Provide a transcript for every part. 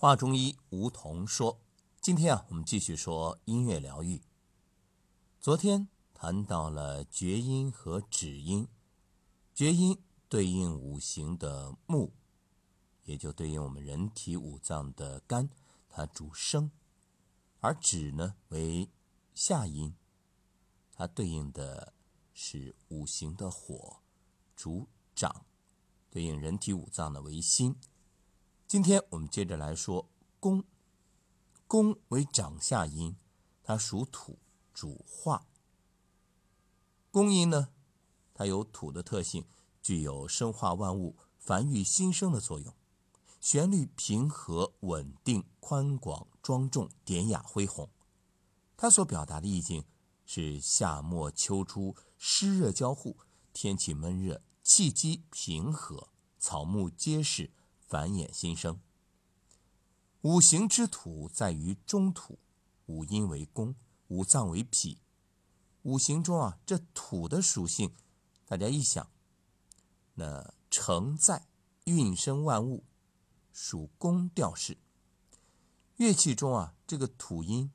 华中医吴桐说：“今天啊，我们继续说音乐疗愈。昨天谈到了厥阴和止阴，厥阴对应五行的木，也就对应我们人体五脏的肝，它主生；而止呢为下阴，它对应的是五行的火，主长，对应人体五脏的为心。”今天我们接着来说宫，宫为长下阴，它属土，主化。宫阴呢，它有土的特性，具有生化万物、繁育新生的作用。旋律平和、稳定、宽广、庄重、典雅、恢宏。它所表达的意境是夏末秋初湿热交互，天气闷热，气机平和，草木皆是。繁衍新生。五行之土在于中土，五阴为宫，五脏为脾。五行中啊，这土的属性，大家一想，那承载、运生万物，属宫调式。乐器中啊，这个土音，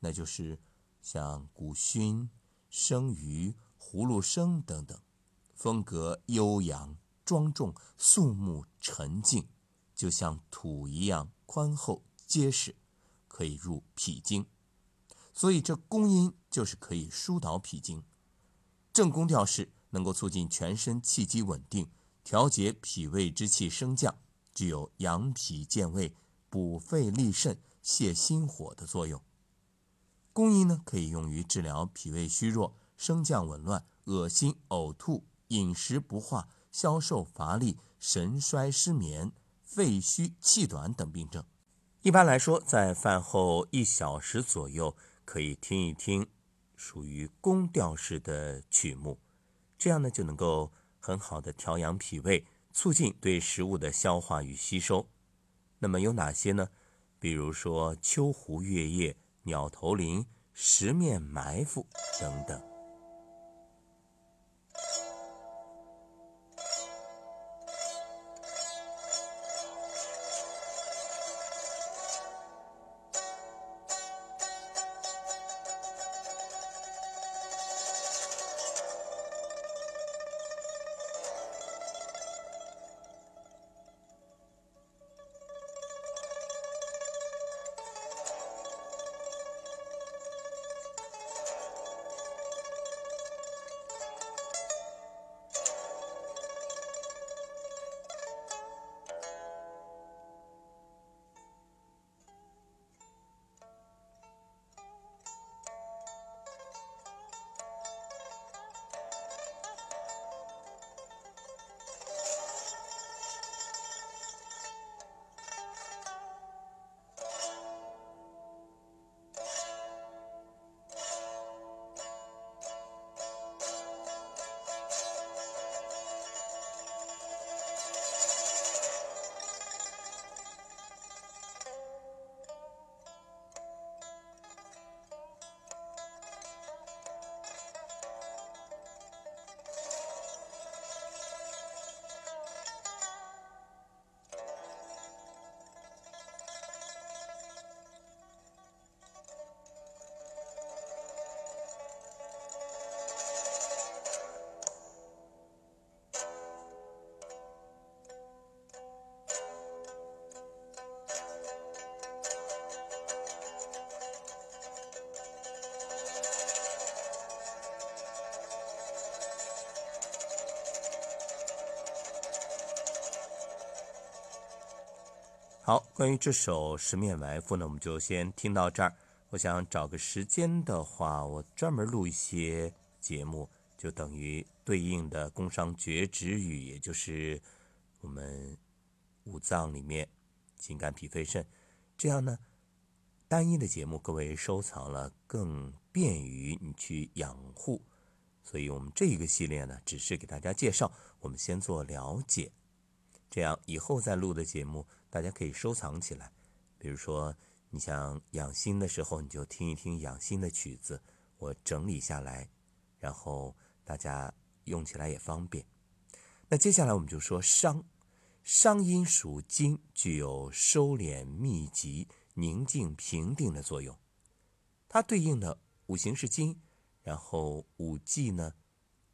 那就是像古埙、声竽、葫芦笙等等，风格悠扬、庄重、肃穆、沉静。就像土一样宽厚结实，可以入脾经，所以这宫音就是可以疏导脾经。正宫调式能够促进全身气机稳定，调节脾胃之气升降，具有养脾健胃、补肺利肾、泻心火的作用。宫音呢，可以用于治疗脾胃虚弱、升降紊乱、恶心、呕吐、饮食不化、消瘦乏力、神衰失眠。肺虚气短等病症，一般来说，在饭后一小时左右，可以听一听属于宫调式的曲目，这样呢就能够很好的调养脾胃，促进对食物的消化与吸收。那么有哪些呢？比如说《秋胡月夜》《鸟头林》《十面埋伏》等等。好，关于这首《十面埋伏》呢，我们就先听到这儿。我想找个时间的话，我专门录一些节目，就等于对应的工商绝止语，也就是我们五脏里面心肝脾肺肾。这样呢，单一的节目各位收藏了更便于你去养护。所以我们这一个系列呢，只是给大家介绍，我们先做了解，这样以后再录的节目。大家可以收藏起来，比如说你想养心的时候，你就听一听养心的曲子，我整理下来，然后大家用起来也方便。那接下来我们就说伤，商阴属金，具有收敛、密集、宁静、平定的作用。它对应的五行是金，然后五季呢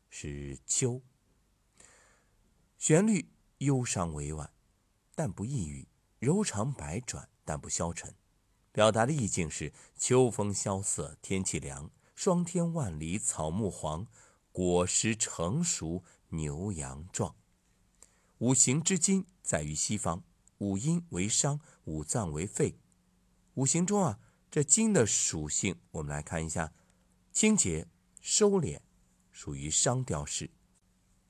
是秋。旋律忧伤委婉，但不抑郁；柔肠百转，但不消沉。表达的意境是：秋风萧瑟，天气凉，霜天万里，草木黄，果实成熟，牛羊壮。五行之金在于西方，五阴为商，五脏为肺。五行中啊，这金的属性，我们来看一下：清洁、收敛，属于商调式。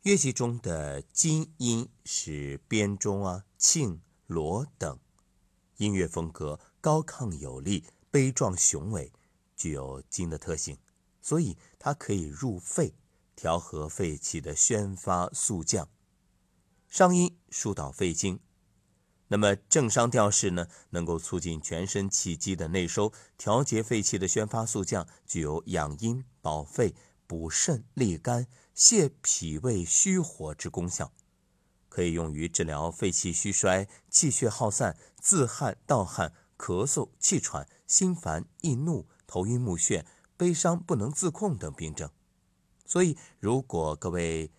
乐器中的金音是编钟啊、磬、锣等，音乐风格高亢有力、悲壮雄伟，具有金的特性，所以它可以入肺，调和肺气的宣发肃降。商音疏导肺经，那么正商调式呢，能够促进全身气机的内收，调节肺气的宣发肃降，具有养阴、保肺、补肾、利肝。泻脾胃虚火之功效，可以用于治疗肺气虚衰、气血耗散、自汗、盗汗、咳嗽、气喘、心烦易怒、头晕目眩、悲伤不能自控等病症。所以，如果各位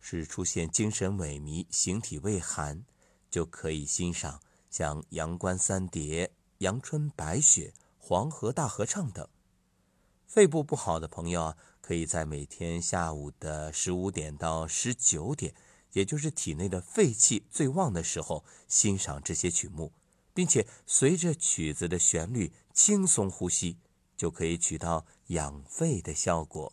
是出现精神萎靡、形体畏寒，就可以欣赏像《阳关三叠》《阳春白雪》《黄河大合唱》等。肺部不好的朋友啊。可以在每天下午的十五点到十九点，也就是体内的肺气最旺的时候，欣赏这些曲目，并且随着曲子的旋律轻松呼吸，就可以起到养肺的效果。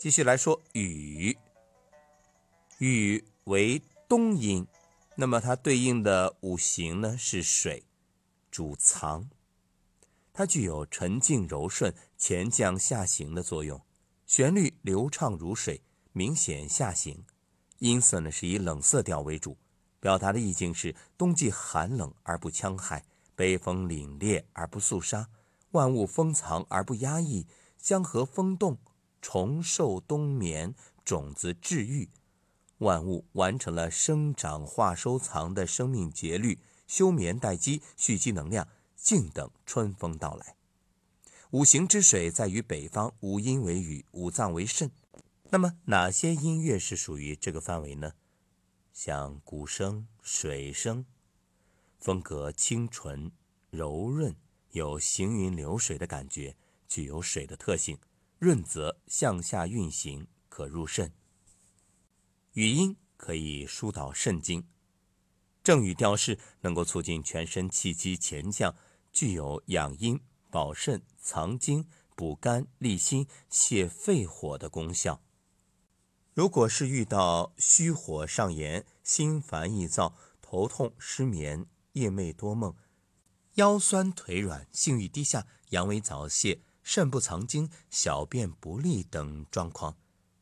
继续来说雨，雨为冬音，那么它对应的五行呢是水，主藏，它具有沉静柔顺、前降下行的作用，旋律流畅如水，明显下行，音色呢是以冷色调为主，表达的意境是冬季寒冷而不戕害，北风凛冽而不肃杀，万物封藏而不压抑，江河风动。重受冬眠，种子治愈，万物完成了生长化收藏的生命节律，休眠待机，蓄积能量，静等春风到来。五行之水在于北方，五阴为雨，五脏为肾。那么哪些音乐是属于这个范围呢？像鼓声、水声，风格清纯柔润，有行云流水的感觉，具有水的特性。润泽向下运行，可入肾。语音可以疏导肾经，正语调式能够促进全身气机前降，具有养阴、保肾、藏精、补肝、利心、泻肺火的功效。如果是遇到虚火上炎、心烦易躁、头痛、失眠、夜寐多梦、腰酸腿软、性欲低下、阳痿早泄。肾不藏精、小便不利等状况，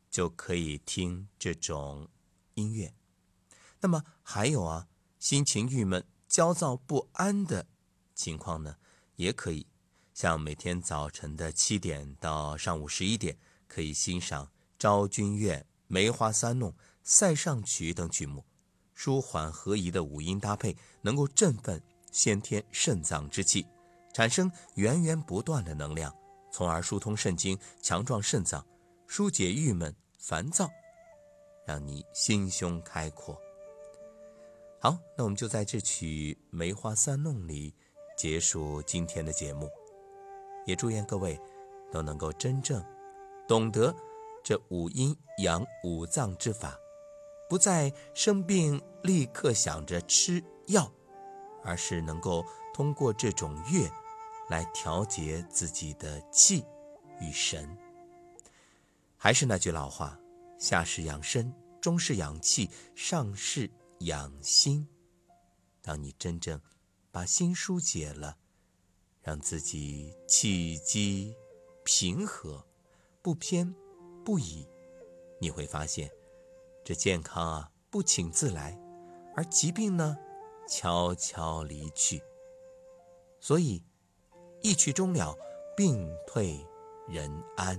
就可以听这种音乐。那么还有啊，心情郁闷、焦躁不安的情况呢，也可以像每天早晨的七点到上午十一点，可以欣赏昭君怨》《梅花三弄》《塞上曲》等曲目，舒缓合宜的五音搭配，能够振奋先天肾脏之气，产生源源不断的能量，从而疏通肾经，强壮肾脏，疏解郁闷烦躁，让你心胸开阔。好，那我们就在这曲《梅花三弄》里结束今天的节目，也祝愿各位都能够真正懂得这五阴阳五脏之法，不再生病立刻想着吃药，而是能够通过这种乐来调节自己的气与神。还是那句老话：下是养身，中是养气，上是。养心，当你真正把心疏解了，让自己气机平和，不偏不倚，你会发现，这健康啊不请自来，而疾病呢悄悄离去。所以，一曲终了病退人安。